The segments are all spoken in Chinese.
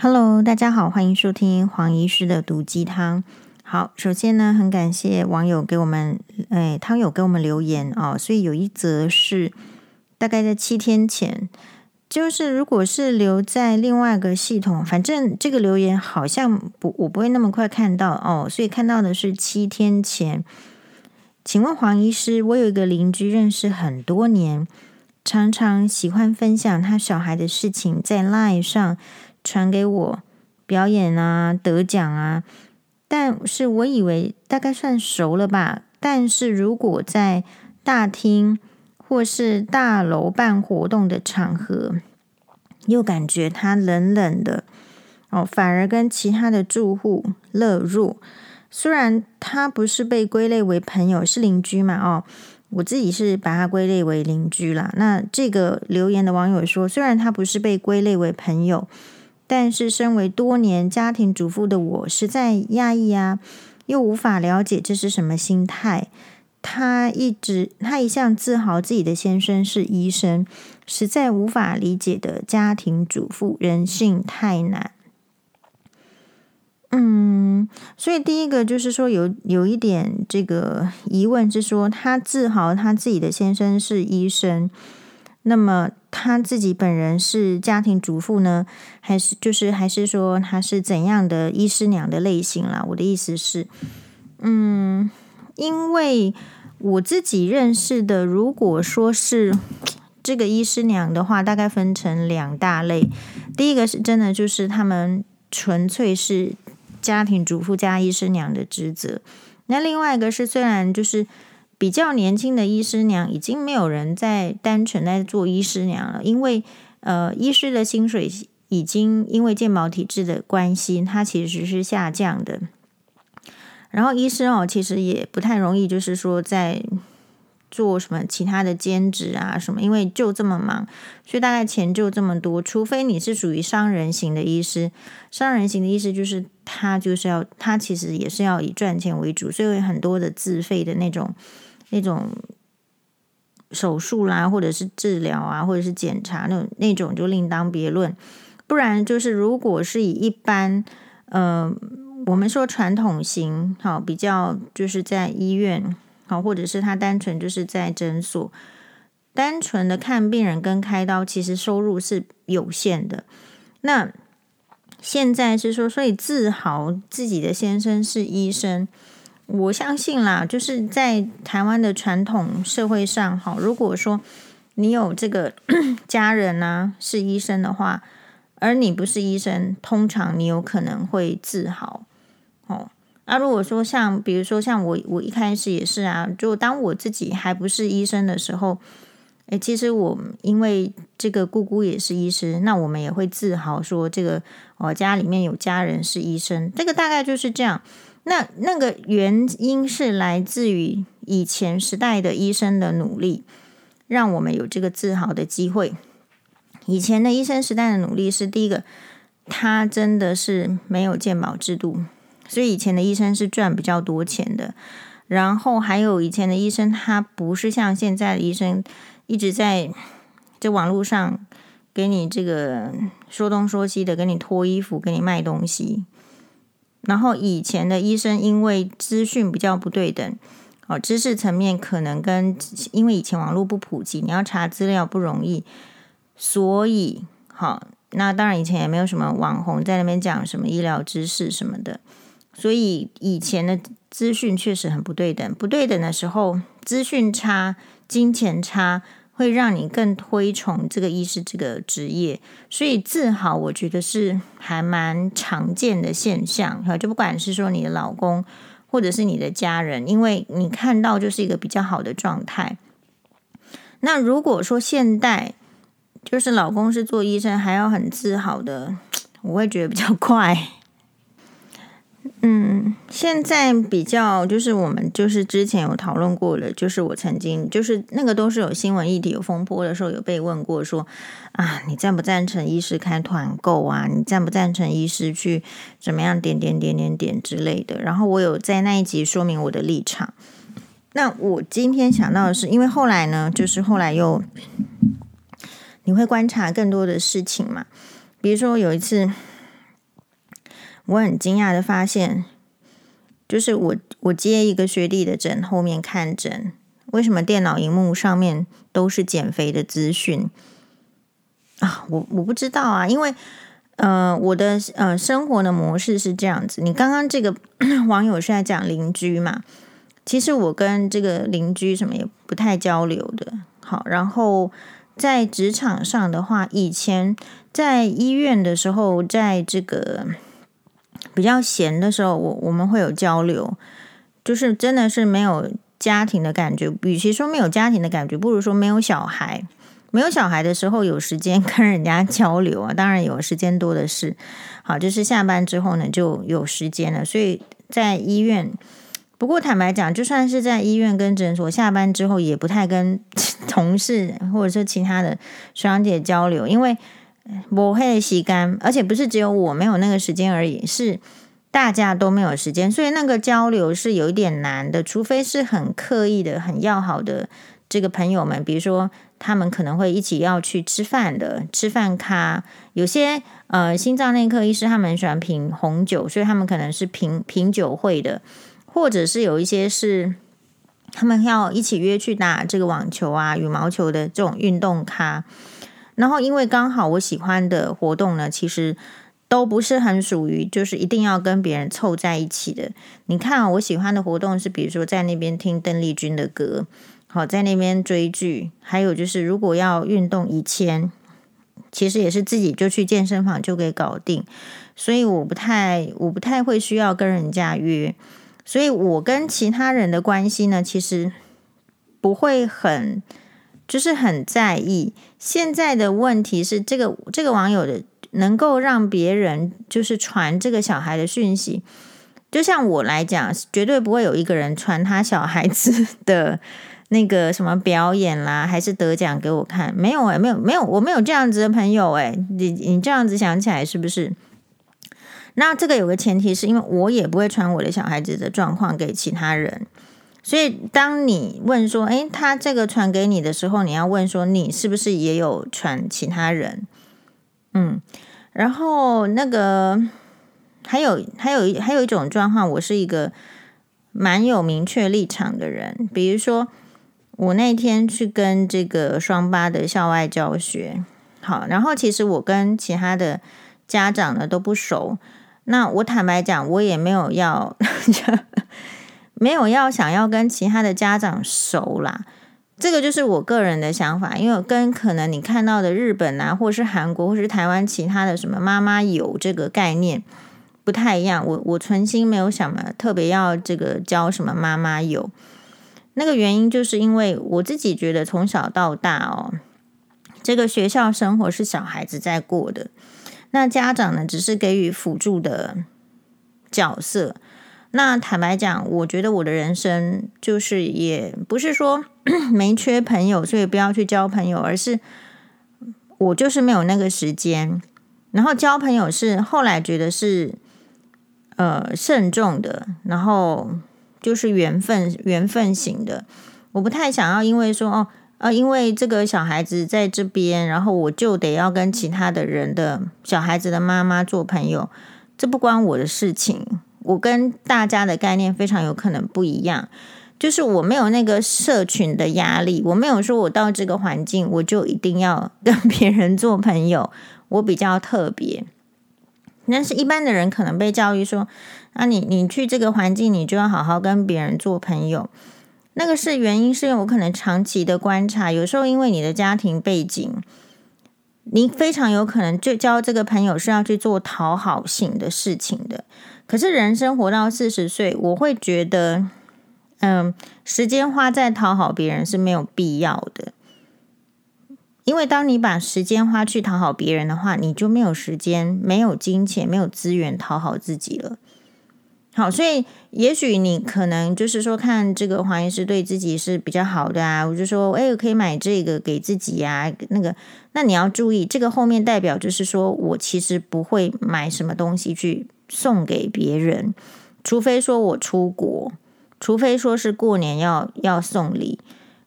Hello，大家好，欢迎收听黄医师的毒鸡汤。好，首先呢，很感谢网友给我们，哎，汤友给我们留言哦，所以有一则是大概在七天前，就是如果是留在另外一个系统，反正这个留言好像不，我不会那么快看到哦，所以看到的是七天前。请问黄医师，我有一个邻居认识很多年，常常喜欢分享他小孩的事情在 LINE 上。传给我表演啊，得奖啊，但是我以为大概算熟了吧。但是如果在大厅或是大楼办活动的场合，又感觉他冷冷的哦，反而跟其他的住户乐入。虽然他不是被归类为朋友，是邻居嘛哦，我自己是把他归类为邻居啦。那这个留言的网友说，虽然他不是被归类为朋友。但是，身为多年家庭主妇的我，实在压抑啊，又无法了解这是什么心态。他一直，他一向自豪自己的先生是医生，实在无法理解的家庭主妇人性太难。嗯，所以第一个就是说有，有一点这个疑问是说，他自豪他自己的先生是医生。那么他自己本人是家庭主妇呢，还是就是还是说他是怎样的医师娘的类型啦？我的意思是，嗯，因为我自己认识的，如果说是这个医师娘的话，大概分成两大类。第一个是真的就是他们纯粹是家庭主妇加医师娘的职责，那另外一个是虽然就是。比较年轻的医师娘已经没有人在单纯在做医师娘了，因为呃，医师的薪水已经因为健保体制的关系，它其实是下降的。然后医生哦，其实也不太容易，就是说在做什么其他的兼职啊什么，因为就这么忙，所以大概钱就这么多。除非你是属于商人型的医师，商人型的医师就是他就是要他其实也是要以赚钱为主，所以很多的自费的那种。那种手术啦，或者是治疗啊，或者是检查那种那种就另当别论。不然就是，如果是以一般，呃，我们说传统型，好，比较就是在医院，好，或者是他单纯就是在诊所，单纯的看病人跟开刀，其实收入是有限的。那现在是说，所以自豪自己的先生是医生。我相信啦，就是在台湾的传统社会上，哈，如果说你有这个 家人呢是医生的话，而你不是医生，通常你有可能会自豪，哦。那如果说像，比如说像我，我一开始也是啊，就当我自己还不是医生的时候，诶，其实我因为这个姑姑也是医师，那我们也会自豪说，这个我家里面有家人是医生，这个大概就是这样。那那个原因是来自于以前时代的医生的努力，让我们有这个自豪的机会。以前的医生时代的努力是第一个，他真的是没有健保制度，所以以前的医生是赚比较多钱的。然后还有以前的医生，他不是像现在的医生一直在这网络上给你这个说东说西的，给你脱衣服，给你卖东西。然后以前的医生因为资讯比较不对等，哦，知识层面可能跟因为以前网络不普及，你要查资料不容易，所以好，那当然以前也没有什么网红在那边讲什么医疗知识什么的，所以以前的资讯确实很不对等，不对等的时候，资讯差，金钱差。会让你更推崇这个医师这个职业，所以自豪，我觉得是还蛮常见的现象。哈，就不管是说你的老公，或者是你的家人，因为你看到就是一个比较好的状态。那如果说现代就是老公是做医生，还要很自豪的，我会觉得比较 怪。嗯，现在比较就是我们就是之前有讨论过了，就是我曾经就是那个都是有新闻议题有风波的时候有被问过说啊，你赞不赞成医师开团购啊？你赞不赞成医师去怎么样点点点点点之类的？然后我有在那一集说明我的立场。那我今天想到的是，因为后来呢，就是后来又你会观察更多的事情嘛，比如说有一次。我很惊讶的发现，就是我我接一个学弟的诊，后面看诊，为什么电脑荧幕上面都是减肥的资讯啊？我我不知道啊，因为呃，我的呃生活的模式是这样子。你刚刚这个 网友是在讲邻居嘛？其实我跟这个邻居什么也不太交流的。好，然后在职场上的话，以前在医院的时候，在这个。比较闲的时候，我我们会有交流，就是真的是没有家庭的感觉。与其说没有家庭的感觉，不如说没有小孩。没有小孩的时候，有时间跟人家交流啊，当然有时间多的是。好，就是下班之后呢，就有时间了。所以在医院，不过坦白讲，就算是在医院跟诊所，下班之后也不太跟 同事或者是其他的学长姐交流，因为。我会洗干，而且不是只有我没有那个时间而已，是大家都没有时间，所以那个交流是有一点难的。除非是很刻意的、很要好的这个朋友们，比如说他们可能会一起要去吃饭的，吃饭咖。有些呃心脏内科医师他们喜欢品红酒，所以他们可能是品品酒会的，或者是有一些是 他们要一起约去打这个网球啊、羽毛球的这种运动咖。然后，因为刚好我喜欢的活动呢，其实都不是很属于，就是一定要跟别人凑在一起的。你看啊，我喜欢的活动是，比如说在那边听邓丽君的歌，好，在那边追剧，还有就是如果要运动，以前其实也是自己就去健身房就给搞定，所以我不太我不太会需要跟人家约，所以我跟其他人的关系呢，其实不会很。就是很在意。现在的问题是，这个这个网友的能够让别人就是传这个小孩的讯息，就像我来讲，绝对不会有一个人传他小孩子 的那个什么表演啦，还是得奖给我看。没有诶，没有没有，我没有这样子的朋友诶。你你这样子想起来是不是？那这个有个前提，是因为我也不会传我的小孩子的状况给其他人。所以，当你问说：“诶，他这个传给你的时候，你要问说，你是不是也有传其他人？”嗯，然后那个还有还有还有一种状况，我是一个蛮有明确立场的人。比如说，我那天去跟这个双八的校外教学，好，然后其实我跟其他的家长呢都不熟。那我坦白讲，我也没有要。没有要想要跟其他的家长熟啦，这个就是我个人的想法，因为跟可能你看到的日本啊，或是韩国，或是台湾其他的什么妈妈友这个概念不太一样。我我存心没有想嘛，特别要这个教什么妈妈友，那个原因就是因为我自己觉得从小到大哦，这个学校生活是小孩子在过的，那家长呢只是给予辅助的角色。那坦白讲，我觉得我的人生就是也不是说 没缺朋友，所以不要去交朋友，而是我就是没有那个时间。然后交朋友是后来觉得是呃慎重的，然后就是缘分缘分型的。我不太想要因为说哦呃，因为这个小孩子在这边，然后我就得要跟其他的人的小孩子的妈妈做朋友，这不关我的事情。我跟大家的概念非常有可能不一样，就是我没有那个社群的压力，我没有说我到这个环境我就一定要跟别人做朋友，我比较特别。但是，一般的人可能被教育说，啊，你你去这个环境，你就要好好跟别人做朋友。那个是原因，是因为我可能长期的观察，有时候因为你的家庭背景，你非常有可能就交这个朋友是要去做讨好性的事情的。可是人生活到四十岁，我会觉得，嗯，时间花在讨好别人是没有必要的。因为当你把时间花去讨好别人的话，你就没有时间、没有金钱、没有资源讨好自己了。好，所以也许你可能就是说，看这个黄医师对自己是比较好的啊，我就说，哎，我可以买这个给自己呀，那个，那你要注意，这个后面代表就是说我其实不会买什么东西去。送给别人，除非说我出国，除非说是过年要要送礼，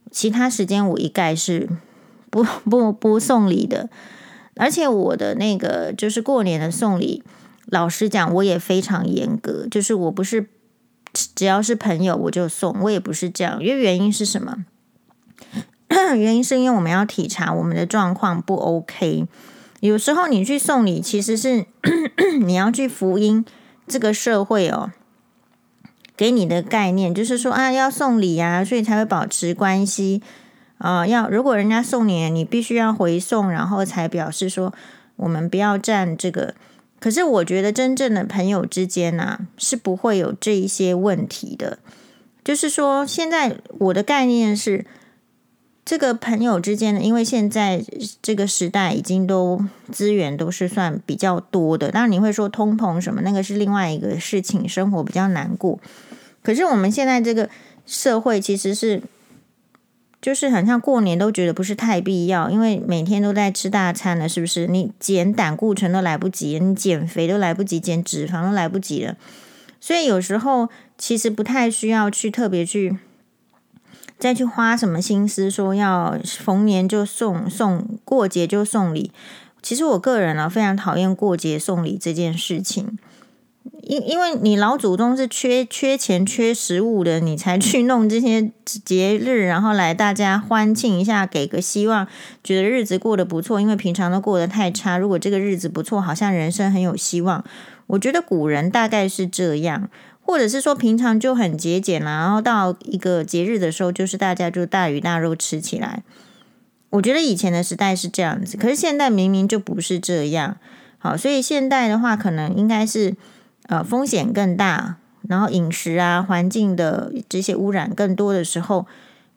其他时间我一概是 不不不送礼的。而且我的那个就是过年的送礼，老实讲，我也非常严格，就是我不是只要是朋友我就送，我也不是这样。因为原因是什么？原因是因为我们要体察我们的状况不 OK。有时候你去送礼，其实是 你要去福音这个社会哦，给你的概念就是说啊，要送礼啊，所以才会保持关系啊、呃。要如果人家送你，你必须要回送，然后才表示说我们不要占这个。可是我觉得真正的朋友之间呢、是不会有这一些问题的。就是说，现在我的概念是，这个朋友之间呢，因为现在这个时代已经都资源都是算比较多的。当然你会说通膨什么，那个是另外一个事情，生活比较难过。可是我们现在这个社会其实是。就是很像过年都觉得不是太必要，因为每天都在吃大餐了，是不是？你减胆固醇都来不及，你减肥都来不及，减脂肪都来不及了。所以有时候其实不太需要去特别去再去花什么心思，说要逢年就送送，过节就送礼。其实我个人呢，非常讨厌过节送礼这件事情。因因为你老祖宗是缺缺钱缺食物的，你才去弄这些节日，然后来大家欢庆一下，给个希望，觉得日子过得不错。因为平常都过得太差，如果这个日子不错，好像人生很有希望。我觉得古人大概是这样，或者是说平常就很节俭啦，然后到一个节日的时候，就是大家就大鱼大肉吃起来。我觉得以前的时代是这样子，可是现在明明就不是这样。好，所以现代的话，可能应该是。呃，风险更大，然后饮食啊、环境的这些污染更多的时候，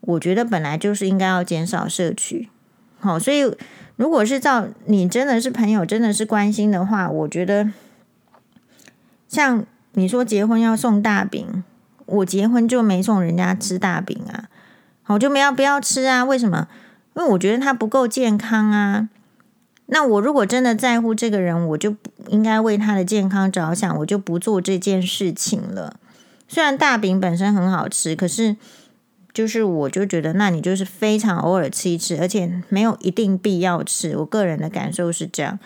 我觉得本来就是应该要减少摄取。好，所以如果是照你真的是朋友，真的是关心的话，我觉得像你说结婚要送大饼，我结婚就没送人家吃大饼啊，好，就没要不要吃啊？为什么？因为我觉得它不够健康啊。那我如果真的在乎这个人，我就应该为他的健康着想，我就不做这件事情了。虽然大饼本身很好吃，可是就是我就觉得，那你就是非常偶尔吃一吃，而且没有一定必要吃。我个人的感受是这样。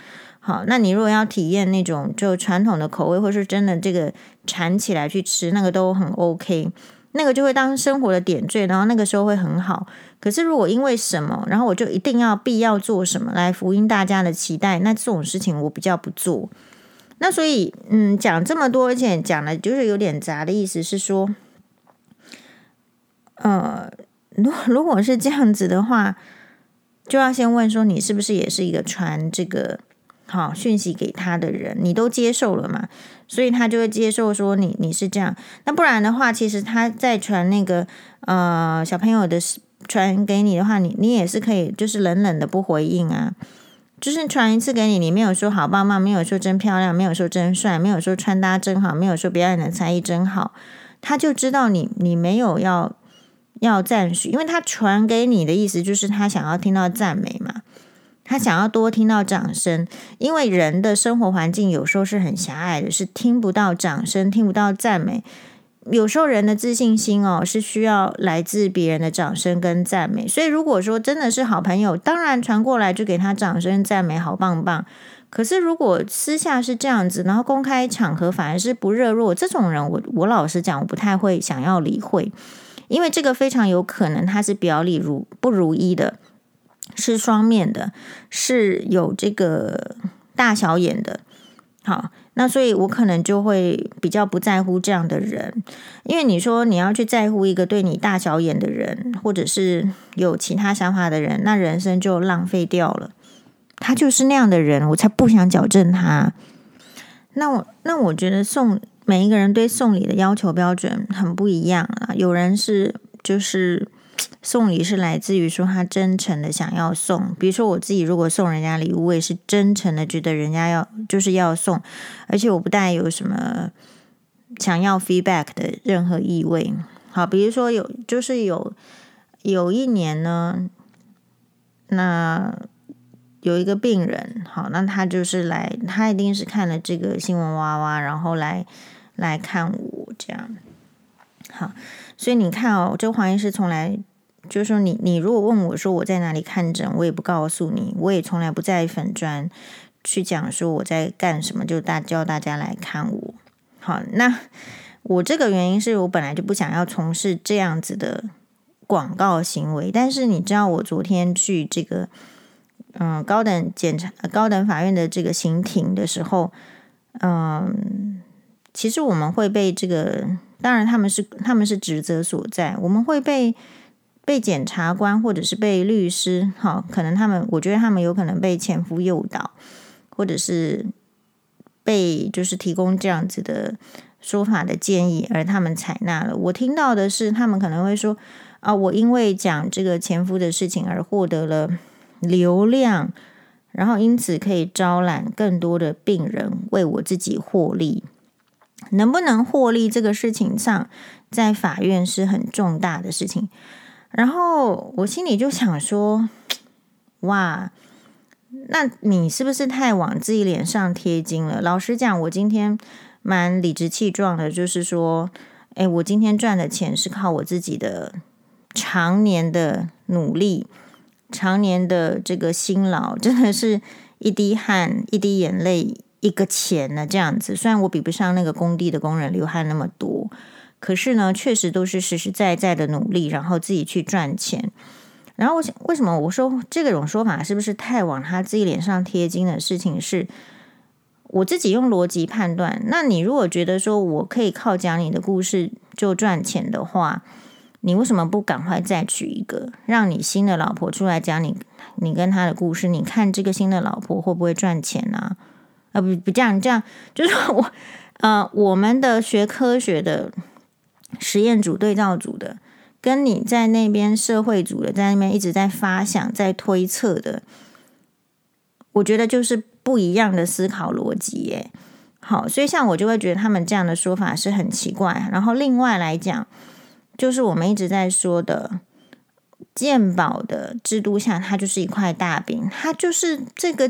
好，那你如果要体验那种就传统的口味，或是真的这个馋起来去吃，那个都很 OK。那个就会当生活的点缀，然后那个时候会很好。可是如果因为什么，然后我就一定要必要做什么来福音大家的期待，那这种事情我比较不做。那所以，嗯，讲这么多，而且讲的就是有点杂的意思是说，呃，如如果是这样子的话，就要先问说你是不是也是一个传这个。好，讯息给他的人，你都接受了嘛？所以他就会接受说你你是这样。那不然的话，其实他在传那个呃小朋友的传给你的话，你你也是可以，就是冷冷的不回应啊。就是传一次给你，你没有说好棒棒，没有说真漂亮，没有说真帅，没有说穿搭真好，没有说表演的才艺真好，他就知道你你没有要要赞许，因为他传给你的意思就是他想要听到赞美嘛。他想要多听到掌声，因为人的生活环境有时候是很狭隘的，是听不到掌声，听不到赞美。有时候人的自信心哦，是需要来自别人的掌声跟赞美。所以如果说真的是好朋友，当然传过来就给他掌声赞美，好棒棒。可是如果私下是这样子，然后公开场合反而是不热络，这种人我我老实讲，我不太会想要理会，因为这个非常有可能他是表里如不如一的。是双面的，是有这个大小眼的。好，那所以我可能就会比较不在乎这样的人，因为你说你要去在乎一个对你大小眼的人，或者是有其他想法的人，那人生就浪费掉了。他就是那样的人，我才不想矫正他。那我那我觉得送每一个人对送礼的要求标准很不一样啊，有人是就是。送礼是来自于说他真诚的想要送，比如说我自己如果送人家礼物，我也是真诚的觉得人家要就是要送，而且我不带有什么想要 feedback 的任何意味。好，比如说有就是有有一年呢，那有一个病人，好，那他就是来，他一定是看了这个新闻娃娃，然后来来看我这样。好，所以你看哦，这个黄医师从来。就是说你，你如果问我说我在哪里看诊，我也不告诉你，我也从来不在粉专，去讲说我在干什么，就大叫大家来看我。好，那我这个原因是我本来就不想要从事这样子的广告行为，但是你知道我昨天去这个嗯高等检察高等法院的这个刑庭的时候，嗯，其实我们会被这个，当然他们是他们是职责所在，我们会被。被检察官或者是被律师，哈，可能他们，我觉得他们有可能被前夫诱导，或者是被就是提供这样子的说法的建议，而他们采纳了。我听到的是，他们可能会说啊，我因为讲这个前夫的事情而获得了流量，然后因此可以招揽更多的病人为我自己获利。能不能获利这个事情上，在法院是很重大的事情。然后我心里就想说，哇，那你是不是太往自己脸上贴金了？老实讲，我今天蛮理直气壮的，就是说，哎，我今天赚的钱是靠我自己的常年的努力，常年的这个辛劳，真的是一滴汗、一滴眼泪、一个钱呢，这样子。虽然我比不上那个工地的工人流汗那么多。可是呢，确实都是实实在在的努力，然后自己去赚钱。然后我想，为什么我说这种说法是不是太往他自己脸上贴金的事情？是我自己用逻辑判断。那你如果觉得说我可以靠讲你的故事就赚钱的话，你为什么不赶快再娶一个，让你新的老婆出来讲你你跟他的故事？你看这个新的老婆会不会赚钱呢？啊，不不这样这样，就是我呃，我们的学科学的。实验组、对照组的，跟你在那边社会组的，在那边一直在发想、在推测的，我觉得就是不一样的思考逻辑耶。好，所以像我就会觉得他们这样的说法是很奇怪。然后另外来讲，就是我们一直在说的。健保的制度下，它就是一块大饼，它就是这个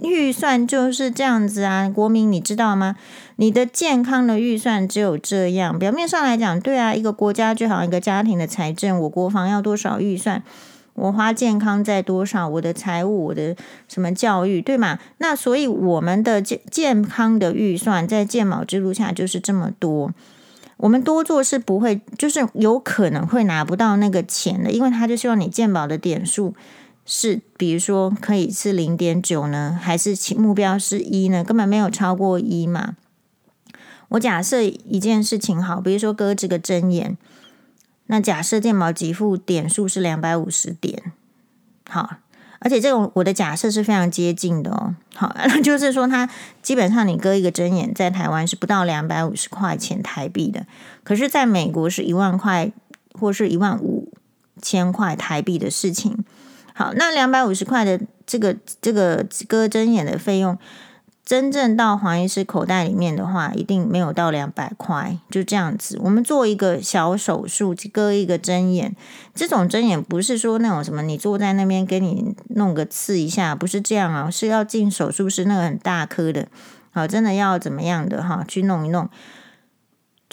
预算就是这样子啊。国民，你知道吗？你的健康的预算只有这样。表面上来讲，对啊，一个国家就好像一个家庭的财政，我国防要多少预算，我花健康在多少，我的财务，我的什么教育，对吗？那所以我们的健健康的预算在健保制度下就是这么多。我们多做是不会，就是有可能会拿不到那个钱的，因为他就希望你鉴宝的点数是，比如说可以是零点九呢，还是其目标是一呢？根本没有超过一嘛。我假设一件事情好，比如说割这个针眼，那假设鉴宝给付点数是两百五十点，好。而且这种我的假设是非常接近的哦，好，那 就是说它基本上你割一个针眼，在台湾是不到两百五十块钱台币的，可是在美国是一万块或是一万五千块台币的事情。好，那两百五十块的这个这个割针眼的费用。真正到黄医师口袋里面的话，一定没有到两百块，就这样子。我们做一个小手术，割一个针眼，这种针眼不是说那种什么，你坐在那边给你弄个刺一下，不是这样啊，是要进手术室那个很大颗的，好，真的要怎么样的哈，去弄一弄。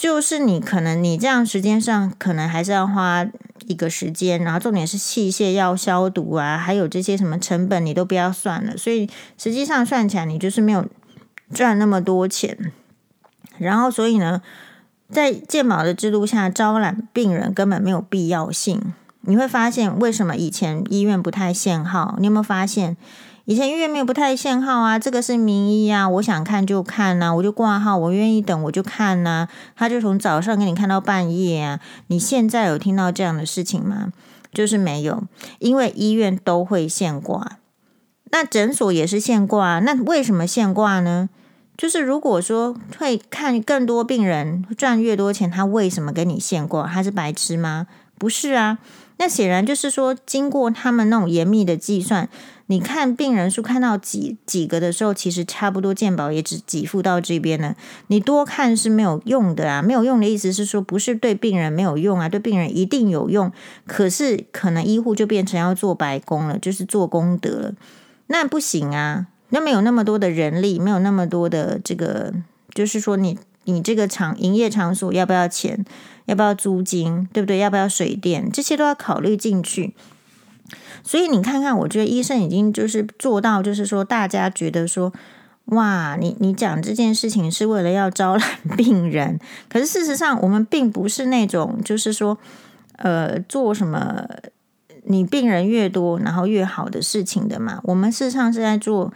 就是你可能你这样时间上可能还是要花一个时间，然后重点是器械要消毒啊，还有这些什么成本你都不要算了，所以实际上算起来你就是没有赚那么多钱。然后所以呢，在健保的制度下招揽病人根本没有必要性。你会发现为什么以前医院不太限号？你有没有发现？以前医院没有不太限号啊，这个是名医啊，我想看就看呐、啊，我就挂号，我愿意等我就看呐、啊，他就从早上给你看到半夜啊。你现在有听到这样的事情吗？就是没有，因为医院都会限挂，那诊所也是限挂，那为什么限挂呢？就是如果说会看更多病人赚越多钱，他为什么给你限挂？他是白痴吗？不是啊，那显然就是说经过他们那种严密的计算。你看病人数看到几几个的时候，其实差不多健保也只给付到这边了。你多看是没有用的啊，没有用的意思是说不是对病人没有用啊，对病人一定有用。可是可能医护就变成要做白工了，就是做功德了，那不行啊。那没有那么多的人力，没有那么多的这个，就是说你你这个场营业场所要不要钱，要不要租金，对不对？要不要水电，这些都要考虑进去。所以你看看，我觉得医生已经就是做到，就是说大家觉得说，哇，你你讲这件事情是为了要招揽 病人，可是事实上我们并不是那种就是说，呃，做什么你病人越多然后越好的事情的嘛。我们事实上是在做。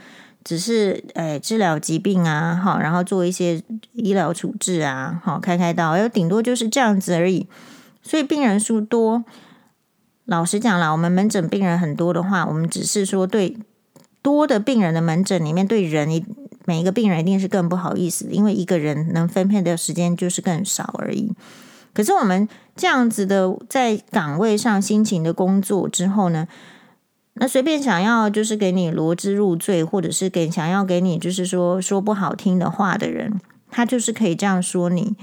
只是诶，治疗疾病啊，好，然后做一些医疗处置啊，好，开开刀，有顶多就是这样子而已。所以病人数多，老实讲啦，我们门诊病人很多的话，我们只是说对多的病人的门诊里面，对人每一个病人一定是更不好意思，因为一个人能分配的时间就是更少而已。可是我们这样子的在岗位上辛勤的工作之后呢，那随便想要就是给你罗织入罪，或者是给想要给你就是说说不好听的话的人，他就是可以这样说你。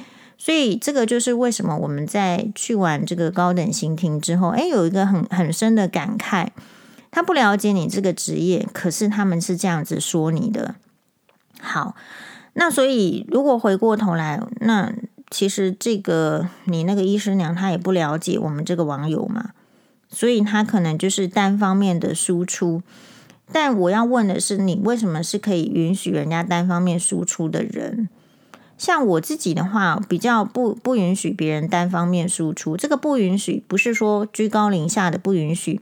所以这个就是为什么我们在去完这个高等刑庭之后，诶，有一个很很深的感慨。他不了解你这个职业，可是他们是这样子说你的。好，那所以如果回过头来，那其实这个你那个医师娘她也不了解我们这个网友嘛。所以他可能就是单方面的输出，但我要问的是，你为什么是可以允许人家单方面输出的人？像我自己的话，比较不不允许别人单方面输出。这个不允许不是说居高临下的不允许，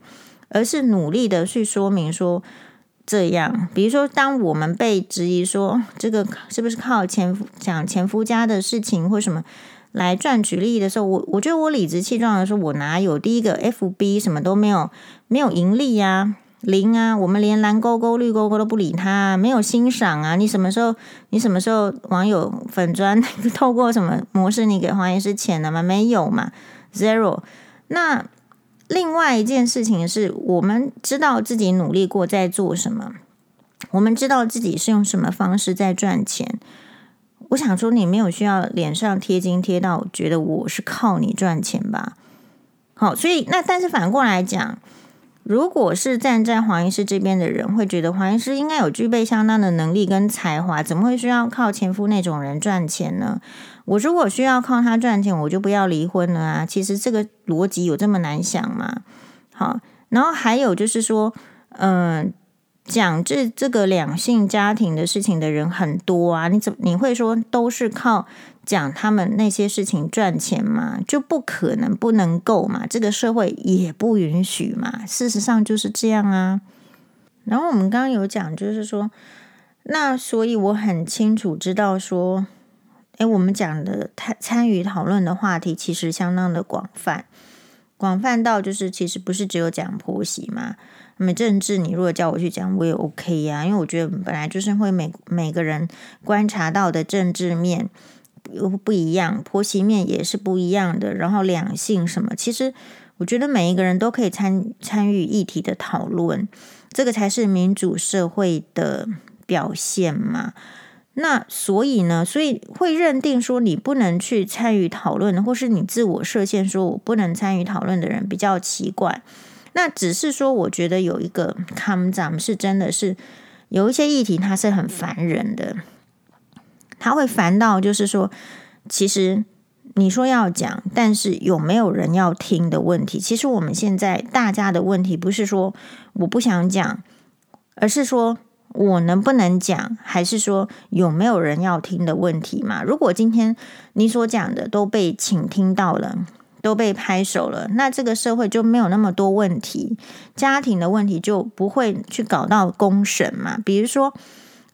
而是努力的去说明说这样。比如说，当我们被质疑说这个是不是靠前夫讲前夫家的事情或什么？来赚取利益的时候，我我觉得我理直气壮的说，我哪有第一个 FB 什么都没有，没有盈利呀，零啊，我们连蓝勾勾、绿勾勾都不理他，没有欣赏啊。你什么时候，你什么时候网友粉砖 透过什么模式，你给黄医师钱了吗？没有嘛，zero。那另外一件事情是我们知道自己努力过在做什么，我们知道自己是用什么方式在赚钱。我想说，你没有需要脸上贴金贴到觉得我是靠你赚钱吧？好，所以那但是反过来讲，如果是站在黄医师这边的人，会觉得黄医师应该有具备相当的能力跟才华，怎么会需要靠前夫那种人赚钱呢？我如果需要靠他赚钱，我就不要离婚了啊！其实这个逻辑有这么难想吗？好，然后还有就是说，嗯、讲这这个两性家庭的事情的人很多啊，你怎么你会说都是靠讲他们那些事情赚钱吗？就不可能，不能够嘛，这个社会也不允许嘛。事实上就是这样啊。然后我们刚刚有讲，就是说，那所以我很清楚知道说，诶，我们讲的参参与讨论的话题其实相当的广泛，广泛到就是其实不是只有讲婆媳嘛。那么政治，你如果叫我去讲，我也 OK 呀，因为我觉得本来就是会每每个人观察到的政治面又不一样，婆媳面也是不一样的。然后两性什么，其实我觉得每一个人都可以参参与议题的讨论，这个才是民主社会的表现嘛。那所以呢，所以会认定说你不能去参与讨论，或是你自我设限说我不能参与讨论的人比较奇怪。那只是说，我觉得有一个看咱们是真的是有一些议题，它是很烦人的，他会烦到就是说，其实你说要讲，但是有没有人要听的问题。其实我们现在大家的问题不是说我不想讲，而是说我能不能讲，还是说有没有人要听的问题嘛？如果今天你所讲的都被倾听到了。都被拍手了，那这个社会就没有那么多问题，家庭的问题就不会去搞到公审嘛。比如说，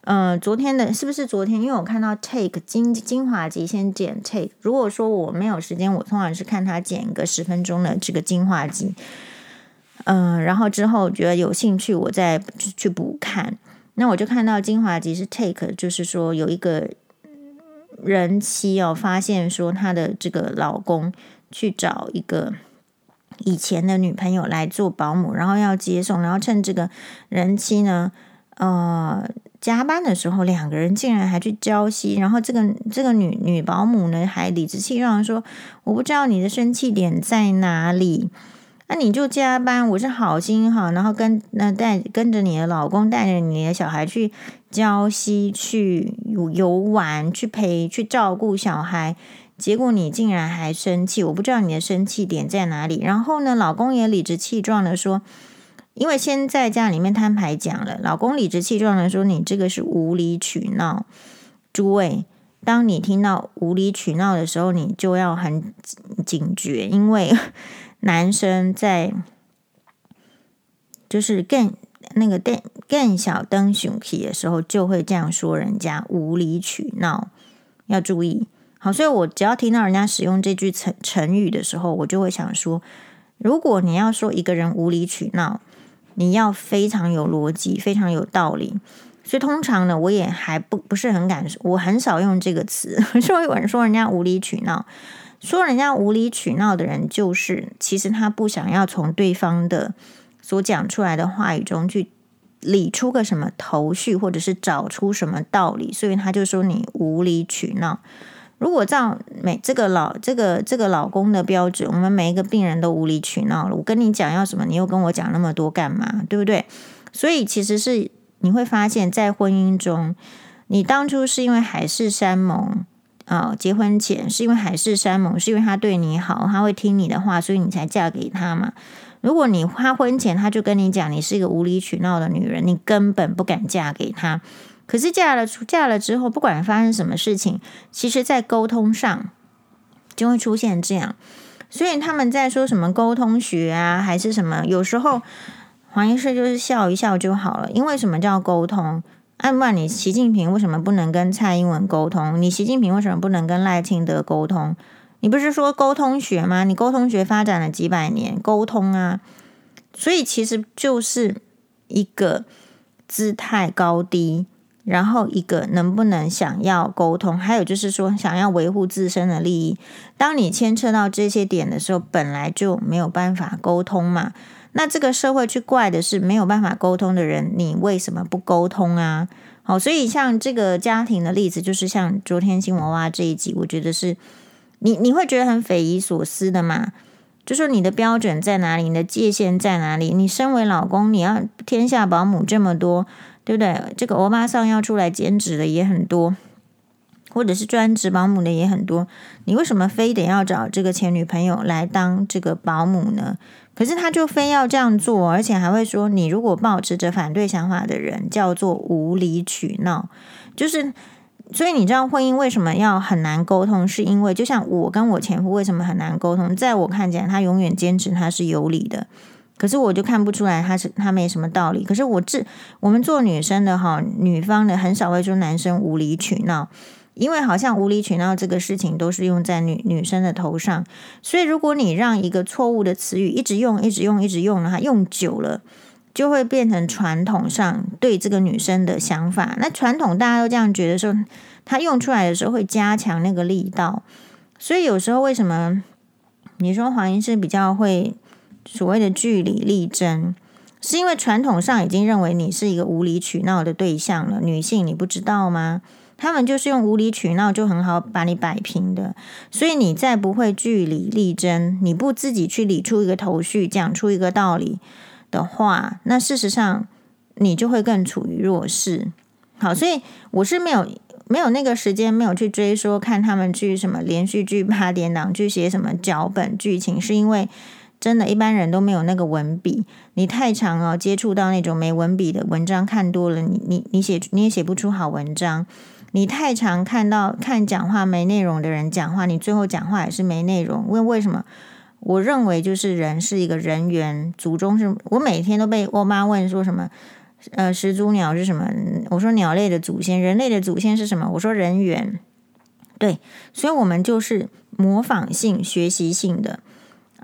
嗯、呃，昨天的是不是昨天？因为我看到 Take 精精华集先剪 Take，如果说我没有时间，我通常是看他剪个十分钟的这个精华集，嗯、然后之后觉得有兴趣，我再去补看。那我就看到精华集是 Take，就是说有一个人妻哦，发现说她的这个老公。去找一个以前的女朋友来做保姆，然后要接送，然后趁这个人妻呢，呃，加班的时候，两个人竟然还去交息，然后这个这个女女保姆呢，还理直气壮说：“我不知道你的生气点在哪里，那、你就加班，我是好心哈，然后跟那带跟着你的老公，带着你的小孩去交吸，去游玩，去陪，去照顾小孩。”结果你竟然还生气，我不知道你的生气点在哪里。然后呢，老公也理直气壮的说：“因为先在家里面摊牌讲了，老公理直气壮的说：“你这个是无理取闹。”诸位，当你听到无理取闹的时候，你就要很警觉，因为男生在就是更那个更更小灯熊皮的时候，就会这样说人家无理取闹，要注意。好，所以我只要听到人家使用这句成成语的时候，我就会想说，如果你要说一个人无理取闹。你要非常有逻辑，非常有道理，所以通常呢，我也还不不是很敢，我很少用这个词。说有人说人家无理取闹，说人家无理取闹的人，就是其实他不想要从对方的所讲出来的话语中去理出个什么头绪，或者是找出什么道理，所以他就说你无理取闹。如果照每这个老这个这个老公的标准，我们每一个病人都无理取闹了。我跟你讲要什么，你又跟我讲那么多干嘛？对不对？所以其实是你会发现在婚姻中，你当初是因为海誓山盟啊，结婚前是因为海誓山盟，是因为他对你好，他会听你的话，所以你才嫁给他嘛。如果你花婚前他就跟你讲你是一个无理取闹的女人，你根本不敢嫁给他。可是嫁了出嫁了之后，不管发生什么事情，其实在沟通上就会出现这样。所以他们在说什么沟通学啊，还是什么？有时候黄医师就是笑一笑就好了。因为什么叫沟通？按不然你习近平为什么不能跟蔡英文沟通？你习近平为什么不能跟赖清德沟通？你不是说沟通学吗？你沟通学发展了几百年，沟通啊。所以其实就是一个姿态高低。然后一个能不能想要沟通，还有就是说想要维护自身的利益。当你牵扯到这些点的时候，本来就没有办法沟通嘛。那这个社会去怪的是没有办法沟通的人，你为什么不沟通啊？好，所以像这个家庭的例子，就是像昨天新娃娃这一集，我觉得是你你会觉得很匪夷所思的嘛。就说你的标准在哪里？你的界限在哪里？你身为老公，你要天下保姆这么多。对不对？这个欧巴桑要出来兼职的也很多，或者是专职保姆的也很多。你为什么非得要找这个前女朋友来当这个保姆呢？可是他就非要这样做，而且还会说，你如果抱持着反对想法的人，叫做无理取闹。就是，所以你知道婚姻为什么要很难沟通？是因为就像我跟我前夫为什么很难沟通？在我看起来，他永远坚持他是有理的。可是我就看不出来他是他没什么道理。可是我这我们做女生的哈，女方的很少会说男生无理取闹，因为好像无理取闹这个事情都是用在女女生的头上。所以如果你让一个错误的词语一直用、一直用、一直用的话，用久了就会变成传统上对这个女生的想法。那传统大家都这样觉得说，他用出来的时候会加强那个力道。所以有时候为什么你说黄医师比较会？所谓的据理力争，是因为传统上已经认为你是一个无理取闹的对象了。女性，你不知道吗？他们就是用无理取闹就很好把你摆平的。所以你再不会据理力争，你不自己去理出一个头绪，讲出一个道理的话，那事实上你就会更处于弱势。好，所以我是没有没有那个时间，没有去追说看他们去什么连续剧八点档去写什么脚本剧情，是因为。真的，一般人都没有那个文笔。你太常哦，接触到那种没文笔的文章，看多了，你你你写你也写不出好文章。你太常看到看讲话没内容的人讲话，你最后讲话也是没内容。为为什么？我认为就是人是一个人猿，祖宗是。我每天都被我妈问说什么？呃，始祖鸟是什么？我说鸟类的祖先，人类的祖先是什么？我说人猿。对，所以我们就是模仿性、学习性的。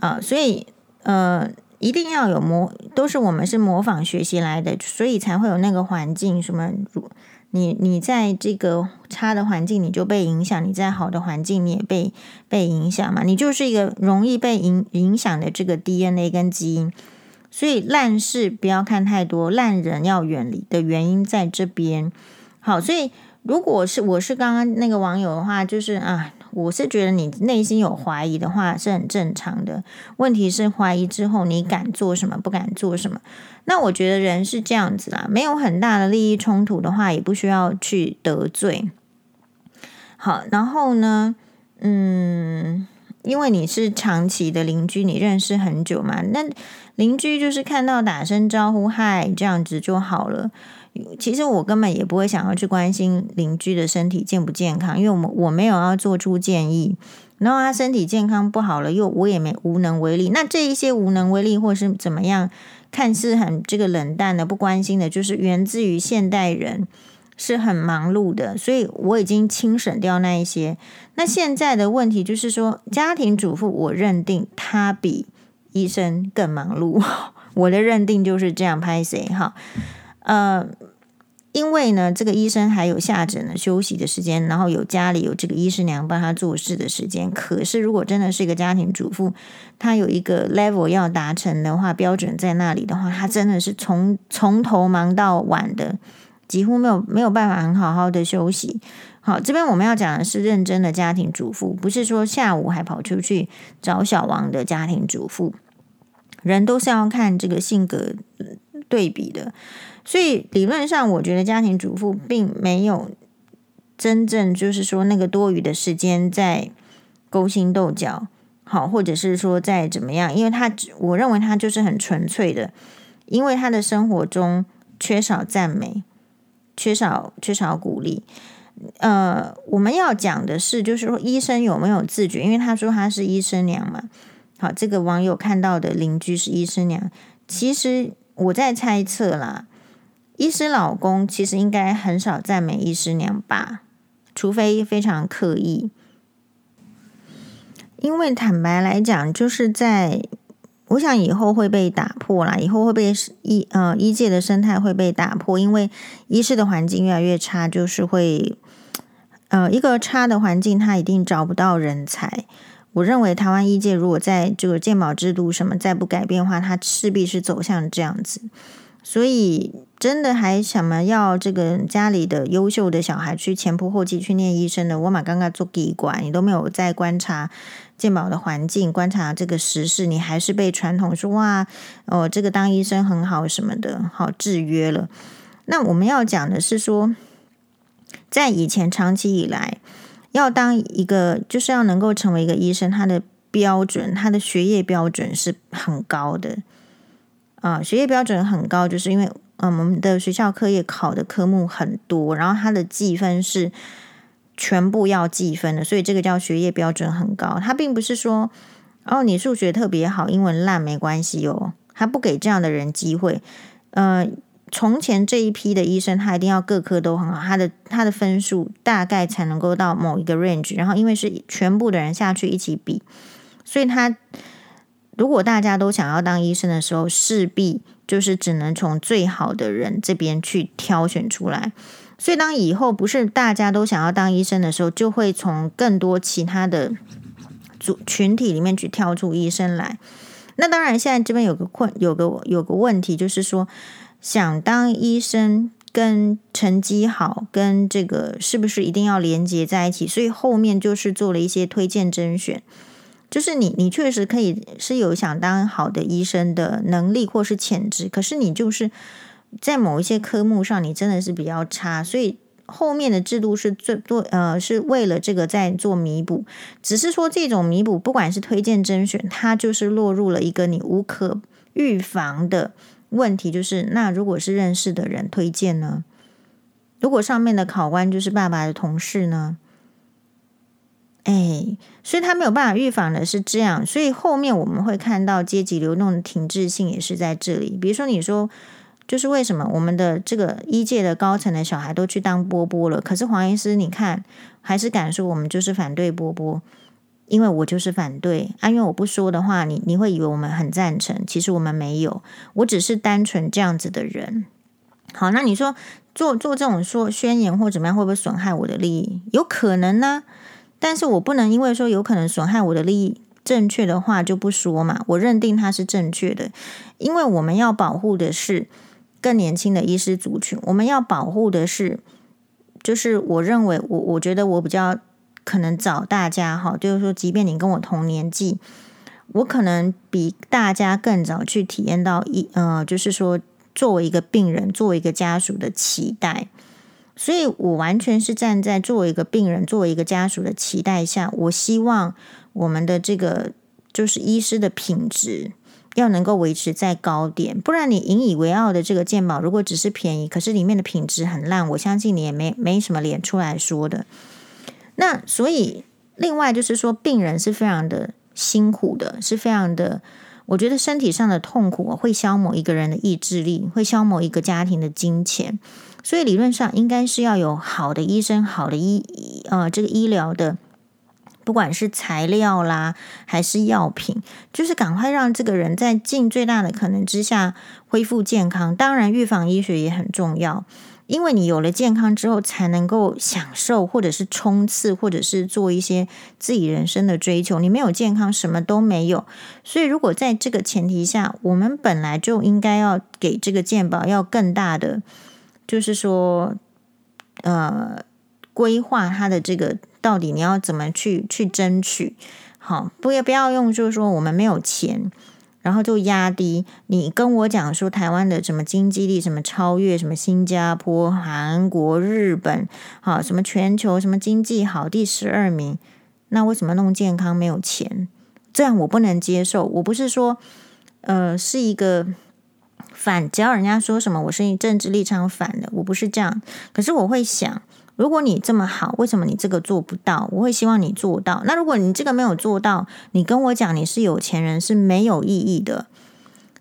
啊，所以呃，一定要有模，都是我们是模仿学习来的，所以才会有那个环境。什么，你你在这个差的环境，你就被影响；你在好的环境，你也被被影响嘛。你就是一个容易被影影响的这个 DNA 跟基因。所以烂事不要看太多，烂人要远离的原因在这边。好，所以如果是我是刚刚那个网友的话，就是啊。我是觉得你内心有怀疑的话是很正常的。问题是怀疑之后你敢做什么，不敢做什么？那我觉得人是这样子啦，没有很大的利益冲突的话，也不需要去得罪。好，然后呢，嗯，因为你是长期的邻居，你认识很久嘛，那邻居就是看到打声招呼，嗨，这样子就好了。其实我根本也不会想要去关心邻居的身体健不健康，因为我我没有要做出建议。然后他身体健康不好了，又我也没无能为力。那这一些无能为力或是怎么样，看似很这个冷淡的、不关心的，就是源自于现代人是很忙碌的，所以我已经清省掉那一些。那现在的问题就是说，家庭主妇，我认定他比医生更忙碌。我的认定就是这样拍谁哈？呃，因为呢，这个医生还有下诊的休息的时间，然后有家里有这个医师娘帮他做事的时间。可是，如果真的是一个家庭主妇，他有一个 level 要达成的话，标准在那里的话，他真的是从从头忙到晚的，几乎没有没有办法很好好的休息。好，这边我们要讲的是认真的家庭主妇，不是说下午还跑出去找小王的家庭主妇。人都是要看这个性格对比的。所以理论上，我觉得家庭主妇并没有真正就是说那个多余的时间在勾心斗角，好，或者是说在怎么样？因为他，我认为他就是很纯粹的，因为他的生活中缺少赞美，缺少缺少鼓励。呃，我们要讲的是，就是说医生有没有自觉？因为他说他是医生娘嘛。好，这个网友看到的邻居是医生娘，其实我在猜测啦。医师老公其实应该很少赞美医师娘吧，除非非常刻意。因为坦白来讲，就是在我想以后会被打破啦，以后会被医呃医界的生态会被打破，因为医师的环境越来越差，就是会呃一个差的环境，他一定找不到人才。我认为台湾医界如果在这个健保制度什么再不改变的话，它势必是走向这样子。所以，真的还想么要这个家里的优秀的小孩去前仆后继去念医生的？我嘛刚刚做机关，你都没有在观察健保的环境，观察这个时事，你还是被传统说哇哦，这个当医生很好什么的，好制约了。那我们要讲的是说，在以前长期以来，要当一个就是要能够成为一个医生，他的标准，他的学业标准是很高的。啊，学业标准很高，就是因为嗯，我们的学校课业考的科目很多，然后它的计分是全部要计分的，所以这个叫学业标准很高。它并不是说哦，你数学特别好，英文烂没关系哦，他不给这样的人机会。呃，从前这一批的医生，他一定要各科都很好，他的他的分数大概才能够到某一个 range，然后因为是全部的人下去一起比，所以他。如果大家都想要当医生的时候，势必就是只能从最好的人这边去挑选出来。所以，当以后不是大家都想要当医生的时候，就会从更多其他的组群体里面去挑出医生来。那当然，现在这边有个困，有个有个问题，就是说，想当医生跟成绩好跟这个是不是一定要连接在一起？所以后面就是做了一些推荐甄选。就是你，你确实可以是有想当好的医生的能力或是潜质，可是你就是在某一些科目上，你真的是比较差，所以后面的制度是最多呃，是为了这个在做弥补。只是说这种弥补，不管是推荐甄选，它就是落入了一个你无可预防的问题，就是那如果是认识的人推荐呢？如果上面的考官就是爸爸的同事呢？哎，所以他没有办法预防的是这样，所以后面我们会看到阶级流动的停滞性也是在这里。比如说，你说就是为什么我们的这个一届的高层的小孩都去当波波了，可是黄医师你看还是敢说我们就是反对波波，因为我就是反对啊，因为我不说的话，你你会以为我们很赞成，其实我们没有，我只是单纯这样子的人。好，那你说做做这种说宣言或怎么样，会不会损害我的利益？有可能呢。但是我不能因为说有可能损害我的利益，正确的话就不说嘛。我认定它是正确的，因为我们要保护的是更年轻的医师族群，我们要保护的是，就是我认为我我觉得我比较可能早大家哈，就是说，即便你跟我同年纪，我可能比大家更早去体验到一呃，就是说作为一个病人，作为一个家属的期待。所以我完全是站在作为一个病人、作为一个家属的期待下，我希望我们的这个就是医师的品质要能够维持在高点，不然你引以为傲的这个健保，如果只是便宜，可是里面的品质很烂，我相信你也没没什么脸出来说的。那所以，另外就是说，病人是非常的辛苦的，是非常的，我觉得身体上的痛苦会消磨一个人的意志力，会消磨一个家庭的金钱。所以理论上应该是要有好的医生、好的医呃这个医疗的，不管是材料啦还是药品，就是赶快让这个人在尽最大的可能之下恢复健康。当然，预防医学也很重要，因为你有了健康之后，才能够享受或者是冲刺，或者是做一些自己人生的追求。你没有健康，什么都没有。所以，如果在这个前提下，我们本来就应该要给这个健保要更大的。就是说，呃，规划他的这个到底你要怎么去去争取？好，不要不要用，就是说我们没有钱，然后就压低。你跟我讲说台湾的什么经济力，什么超越什么新加坡、韩国、日本，好，什么全球什么经济好第十二名，那为什么弄健康没有钱？这样我不能接受。我不是说，呃，是一个。反，只要人家说什么，我是以政治立场反的，我不是这样。可是我会想，如果你这么好，为什么你这个做不到？我会希望你做到。那如果你这个没有做到，你跟我讲你是有钱人是没有意义的。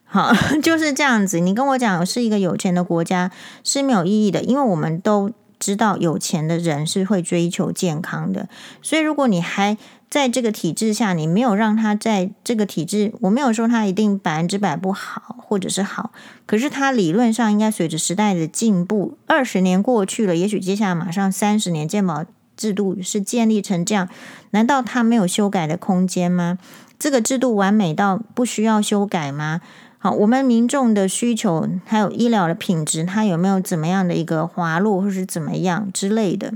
好，就是这样子。你跟我讲是一个有钱的国家是没有意义的，因为我们都知道有钱的人是会追求健康的。所以如果你还在这个体制下，你没有让他在这个体制，我没有说他一定百分之百不好，或者是好，可是他理论上应该随着时代的进步，二十年过去了，也许接下来马上三十年，健保制度是建立成这样，难道他没有修改的空间吗？这个制度完美到不需要修改吗？好，我们民众的需求还有医疗的品质，它有没有怎么样的一个滑落，或是怎么样之类的？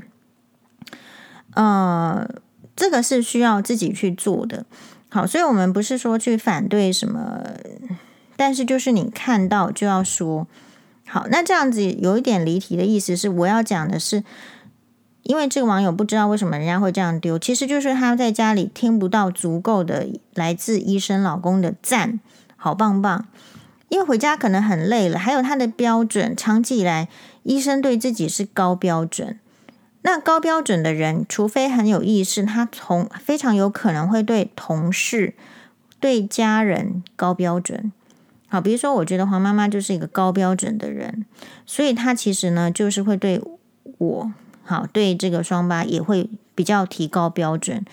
呃。这个是需要自己去做的，好，所以我们不是说去反对什么，但是就是你看到就要说，好，那这样子有一点离题的意思是，我要讲的是，因为这个网友不知道为什么人家会这样丢，其实就是他在家里听不到足够的来自医生老公的赞，好棒棒，因为回家可能很累了，还有他的标准，长期以来医生对自己是高标准。那高标准的人，除非很有意识，他从非常有可能会对同事、对家人高标准。好，比如说，我觉得黄妈妈就是一个高标准的人，所以她其实呢，就是会对我好，对这个双八也会比较提高标准。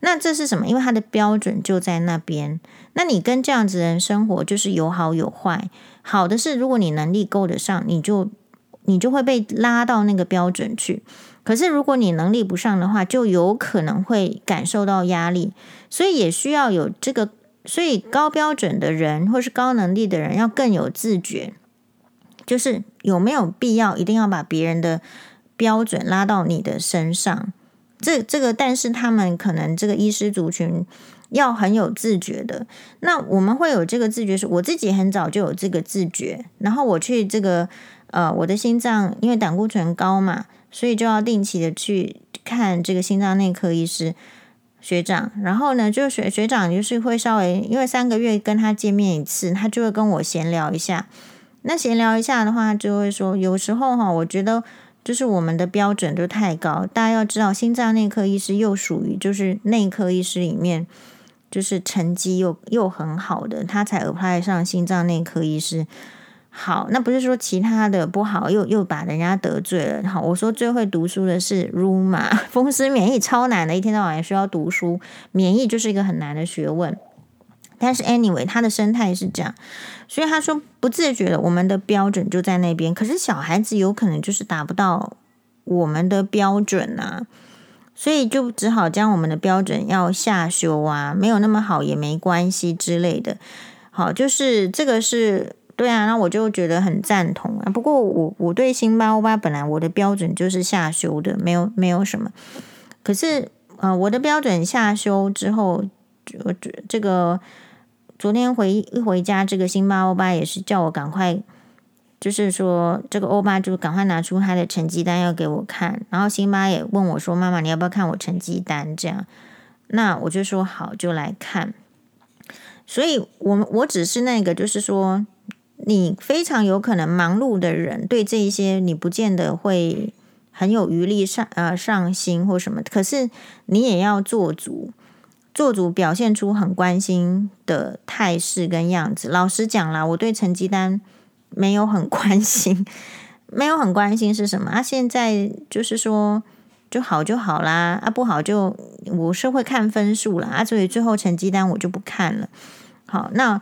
那这是什么？因为他的标准就在那边。那你跟这样子人生活，就是有好有坏。好的是，如果你能力够得上，你就你就会被拉到那个标准去。可是，如果你能力不上的话，就有可能会感受到压力，所以也需要有这个。所以，高标准的人或是高能力的人要更有自觉，就是有没有必要一定要把别人的标准拉到你的身上？这这个，但是他们可能这个医师族群要很有自觉的。那我们会有这个自觉，是我自己很早就有这个自觉，然后我去这个呃，我的心脏因为胆固醇高嘛。所以就要定期的去看这个心脏内科医师学长，然后呢，就学学长就是会稍微，因为三个月跟他见面一次，他就会跟我闲聊一下。那闲聊一下的话，就会说，有时候哈，我觉得就是我们的标准都太高。大家要知道，心脏内科医师又属于就是内科医师里面，就是成绩又又很好的，他才 apply 上心脏内科医师。好，那不是说其他的不好，又又把人家得罪了。好，我说最会读书的是 Ruma，风湿免疫超难的，一天到晚需要读书，免疫就是一个很难的学问。但是 anyway，他的生态是这样，所以他说不自觉的，我们的标准就在那边。可是小孩子有可能就是达不到我们的标准啊，所以就只好将我们的标准要下修啊，没有那么好也没关系之类的。好，就是这个是。对啊，那我就觉得很赞同啊。不过我我对辛巴欧巴本来我的标准就是下修的，没有没有什么。可是呃，我的标准下修之后，这这个昨天回一回家，这个辛巴欧巴也是叫我赶快就是说这个欧巴就赶快拿出他的成绩单要给我看，然后辛巴也问我说：“妈妈，你要不要看我成绩单？”这样，那我就说好，就来看。所以我我只是那个，就是说，你非常有可能忙碌的人，对这一些你不见得会很有余力上呃上心或什么，可是你也要做足。做足表现出很关心的态势跟样子。老实讲啦，我对成绩单没有很关心，没有很关心是什么啊？现在就是说就好就好啦，啊不好就我是会看分数啦啊，所以最后成绩单我就不看了。好，那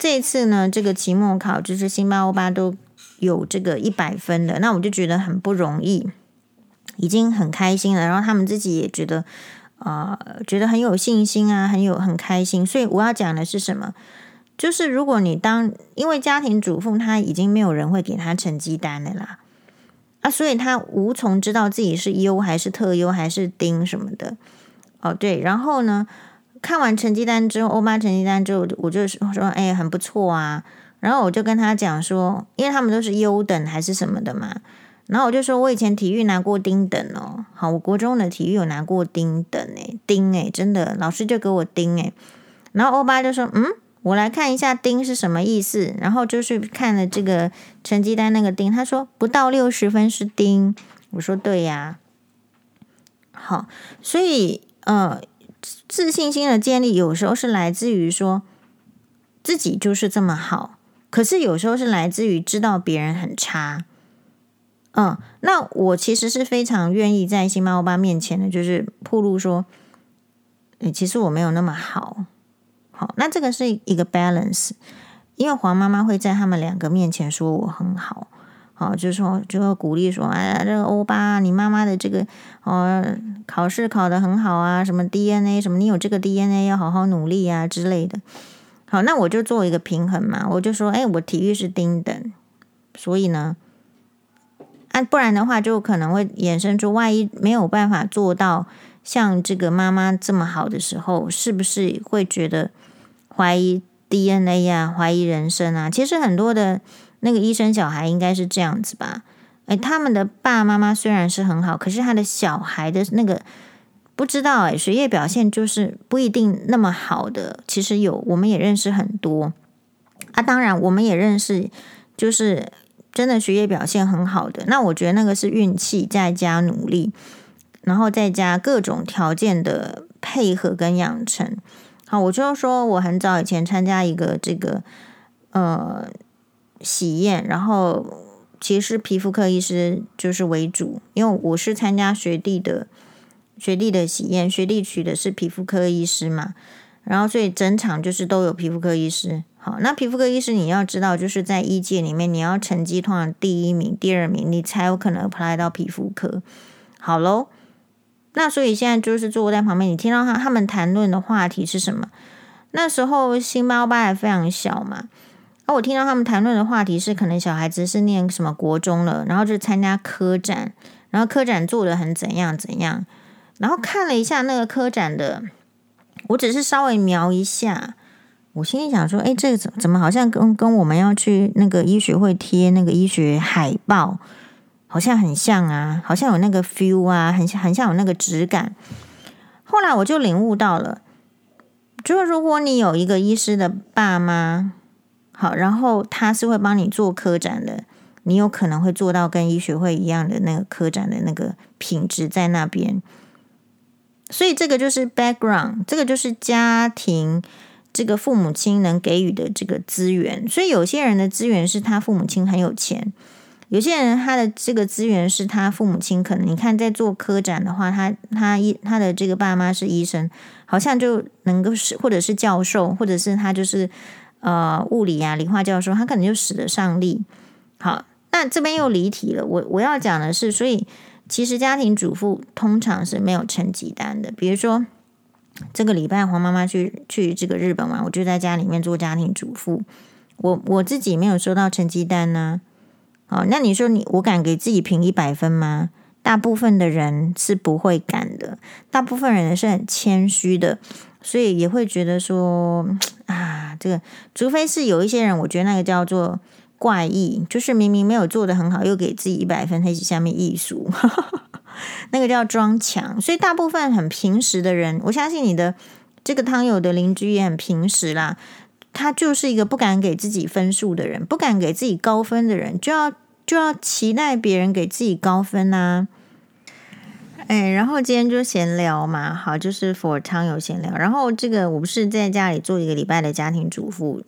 这一次呢，这个期末考就是星巴欧巴都有这个一百分的，那我就觉得很不容易，已经很开心了。然后他们自己也觉得。呃，觉得很有信心啊，很有很开心。所以我要讲的是什么？就是如果你当因为家庭主妇，他已经没有人会给他成绩单的啦，啊，所以他无从知道自己是优还是特优还是丁什么的。哦，对，然后呢，看完成绩单之后，欧巴成绩单之后，我就说，哎，很不错啊。然后我就跟他讲说，因为他们都是优等还是什么的嘛。然后我就说，我以前体育拿过丁等哦，好，我国中的体育有拿过丁等诶，丁诶，真的，老师就给我丁诶。然后欧巴就说，嗯，我来看一下丁是什么意思。然后就是看了这个成绩单那个丁，他说不到六十分是丁。我说对呀，好，所以呃，自信心的建立有时候是来自于说自己就是这么好，可是有时候是来自于知道别人很差。嗯，那我其实是非常愿意在新妈欧巴面前的，就是暴露说，诶，其实我没有那么好。好，那这个是一个 balance，因为黄妈妈会在他们两个面前说我很好，好，就是说就会鼓励说，哎呀，这个欧巴，你妈妈的这个哦，考试考得很好啊，什么 DNA 什么，你有这个 DNA 要好好努力啊之类的。好，那我就做一个平衡嘛，我就说，哎，我体育是丁等，所以呢。啊，不然的话，就可能会衍生出，万一没有办法做到像这个妈妈这么好的时候，是不是会觉得怀疑 DNA 啊，怀疑人生啊？其实很多的那个医生小孩应该是这样子吧？诶，他们的爸爸妈妈虽然是很好，可是他的小孩的那个不知道诶，学业表现就是不一定那么好的。其实有，我们也认识很多啊。当然，我们也认识，就是。真的学业表现很好的，那我觉得那个是运气再加努力，然后再加各种条件的配合跟养成。好，我就说我很早以前参加一个这个呃喜宴，然后其实皮肤科医师就是为主，因为我是参加学弟的学弟的喜宴，学弟娶的是皮肤科医师嘛，然后所以整场就是都有皮肤科医师。好，那皮肤科医师你要知道，就是在医界里面，你要成绩通常第一名、第二名，你才有可能 apply 到皮肤科。好喽，那所以现在就是坐在旁边，你听到他他们谈论的话题是什么？那时候星巴欧巴还非常小嘛，我听到他们谈论的话题是，可能小孩子是念什么国中了，然后就参加科展，然后科展做的很怎样怎样，然后看了一下那个科展的，我只是稍微瞄一下。我心里想说，哎，这个怎怎么好像跟跟我们要去那个医学会贴那个医学海报，好像很像啊，好像有那个 feel 啊，很像很像有那个质感。后来我就领悟到了，就是如果你有一个医师的爸妈，好，然后他是会帮你做科展的，你有可能会做到跟医学会一样的那个科展的那个品质在那边。所以这个就是 background，这个就是家庭。这个父母亲能给予的这个资源，所以有些人的资源是他父母亲很有钱，有些人他的这个资源是他父母亲可能你看在做科展的话，他他医他的这个爸妈是医生，好像就能够是或者是教授，或者是他就是呃物理啊理化教授，他可能就使得上力。好，那这边又离题了，我我要讲的是，所以其实家庭主妇通常是没有成绩单的，比如说。这个礼拜黄妈妈去去这个日本玩，我就在家里面做家庭主妇。我我自己没有收到成绩单呢。哦，那你说你我敢给自己评一百分吗？大部分的人是不会敢的，大部分人是很谦虚的，所以也会觉得说 啊，这个除非是有一些人，我觉得那个叫做怪异，就是明明没有做得很好，又给自己一百分，他是下面艺术，那个叫装强。所以大部分很平实的人，我相信你的这个汤友的邻居也很平实啦。他就是一个不敢给自己分数的人，不敢给自己高分的人，就要就要期待别人给自己高分啊。哎，然后今天就闲聊嘛，好，就是 for 汤有闲聊。然后这个我不是在家里做一个礼拜的家庭主妇，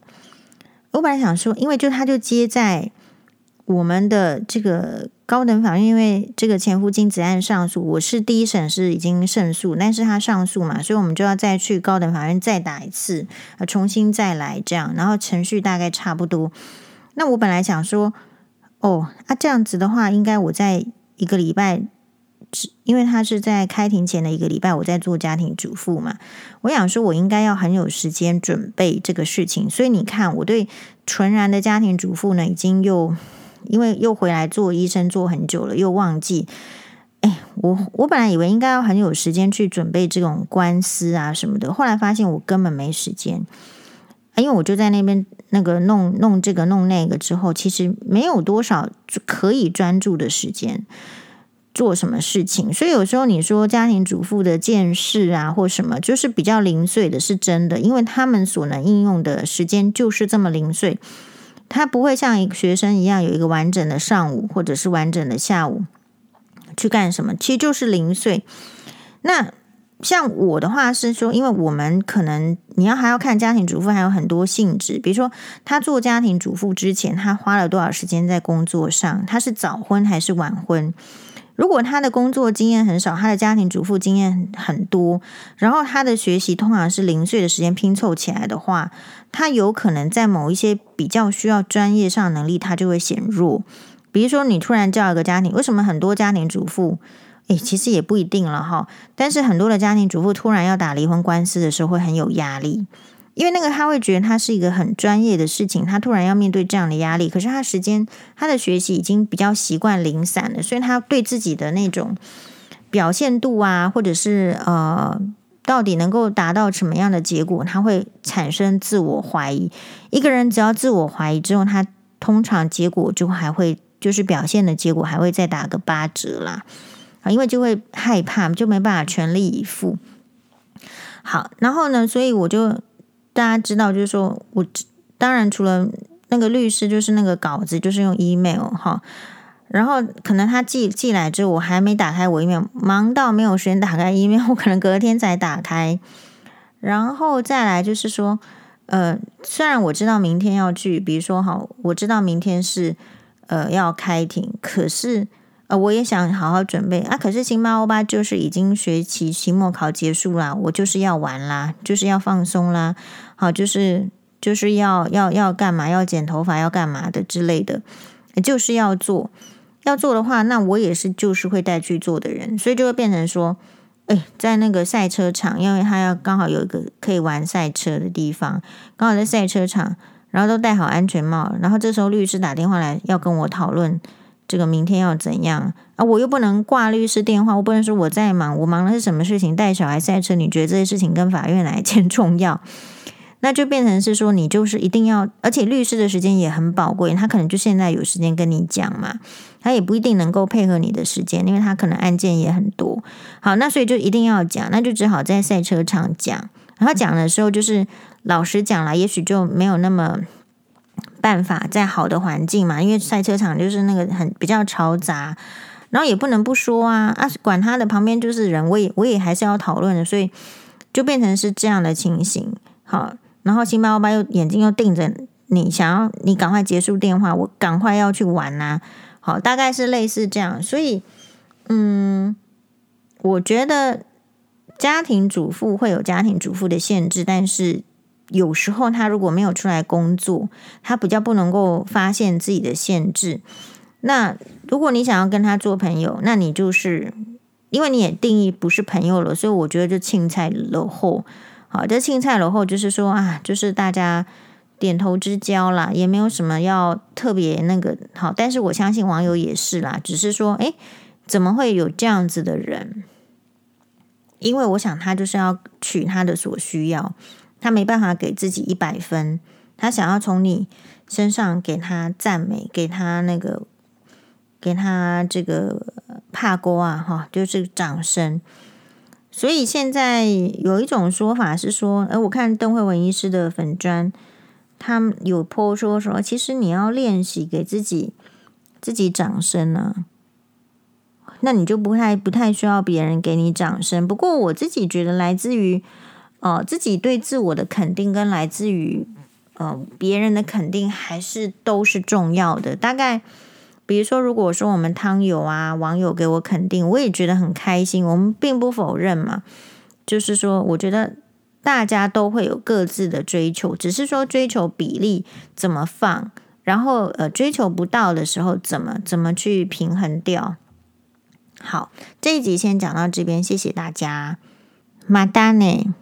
我本来想说，因为就他就接在我们的这个高等法院，因为这个前夫金子案上诉，我是第一审是已经胜诉，但是他上诉嘛，所以我们就要再去高等法院再打一次，重新再来这样，然后程序大概差不多。那我本来想说，哦，啊这样子的话，应该我在一个礼拜。因为他是在开庭前的一个礼拜，我在做家庭主妇嘛，我想说，我应该要很有时间准备这个事情。所以你看，我对纯然的家庭主妇呢，已经又因为又回来做医生做很久了，又忘记。哎，我我本来以为应该要很有时间去准备这种官司啊什么的，后来发现我根本没时间。因为我就在那边那个弄弄这个弄那个之后，其实没有多少可以专注的时间。做什么事情，所以有时候你说家庭主妇的见识啊，或什么，就是比较零碎的，是真的，因为他们所能应用的时间就是这么零碎，他不会像一个学生一样有一个完整的上午或者是完整的下午去干什么，其实就是零碎。那像我的话是说，因为我们可能你要还要看家庭主妇还有很多性质，比如说他做家庭主妇之前，他花了多少时间在工作上，他是早婚还是晚婚？如果他的工作经验很少，他的家庭主妇经验很多，然后他的学习通常是零碎的时间拼凑起来的话，他有可能在某一些比较需要专业上能力，他就会显弱。比如说，你突然叫一个家庭，为什么很多家庭主妇，诶，其实也不一定了哈，但是很多的家庭主妇突然要打离婚官司的时候，会很有压力。因为那个他会觉得他是一个很专业的事情，他突然要面对这样的压力，可是他时间他的学习已经比较习惯零散了，所以他对自己的那种表现度啊，或者是呃，到底能够达到什么样的结果，他会产生自我怀疑。一个人只要自我怀疑之后，他通常结果就还会就是表现的结果还会再打个八折啦，啊，因为就会害怕，就没办法全力以赴。好，然后呢，所以我就。大家知道，就是说我当然除了那个律师，就是那个稿子，就是用 email 哈。然后可能他寄寄来之后，我还没打开我 email，忙到没有时间打开 email，我可能隔天才打开。然后再来就是说，呃，虽然我知道明天要去，比如说哈，我知道明天是呃要开庭，可是呃我也想好好准备啊。可是星巴欧巴就是已经学期期末考结束啦，我就是要玩啦，就是要放松啦。好，就是就是要要要干嘛？要剪头发，要干嘛的之类的，就是要做。要做的话，那我也是就是会带去做的人，所以就会变成说，哎，在那个赛车场，因为他要刚好有一个可以玩赛车的地方，刚好在赛车场，然后都戴好安全帽，然后这时候律师打电话来要跟我讨论这个明天要怎样啊，我又不能挂律师电话，我不能说我在忙，我忙的是什么事情？带小孩赛车，你觉得这些事情跟法院哪一件重要？那就变成是说，你就是一定要，而且律师的时间也很宝贵，他可能就现在有时间跟你讲嘛，他也不一定能够配合你的时间，因为他可能案件也很多。好，那所以就一定要讲，那就只好在赛车场讲。然后讲的时候，就是老实讲了，也许就没有那么办法在好的环境嘛，因为赛车场就是那个很比较嘈杂，然后也不能不说啊啊，管他的，旁边就是人，我也我也还是要讨论的，所以就变成是这样的情形。好。然后星巴欧巴又眼睛又盯着你，想要你赶快结束电话，我赶快要去玩呐、好，大概是类似这样。所以，嗯，我觉得家庭主妇会有家庭主妇的限制，但是有时候他如果没有出来工作，他比较不能够发现自己的限制。那如果你想要跟他做朋友，那你就是因为你也定义不是朋友了，所以我觉得就青菜落后。好，这青菜楼后就是说啊，就是大家点头之交啦，也没有什么要特别那个好。但是我相信网友也是啦，只是说，诶，怎么会有这样子的人？因为我想他就是要取他的所需要，他没办法给自己一百分，他想要从你身上给他赞美，给他那个，给他这个帕锅啊，哈，就是掌声。所以现在有一种说法是说，哎，我看邓慧文医师的粉专，他有 po 说说，其实你要练习给自己自己掌声呢。那你就不太不太需要别人给你掌声。不过我自己觉得，来自于呃自己对自我的肯定，跟来自于呃别人的肯定，还是都是重要的。大概比如说，如果说我们汤友啊网友给我肯定，我也觉得很开心。我们并不否认嘛，就是说，我觉得大家都会有各自的追求，只是说追求比例怎么放，然后呃追求不到的时候怎么怎么去平衡掉。好，这一集先讲到这边，谢谢大家，马丹呢。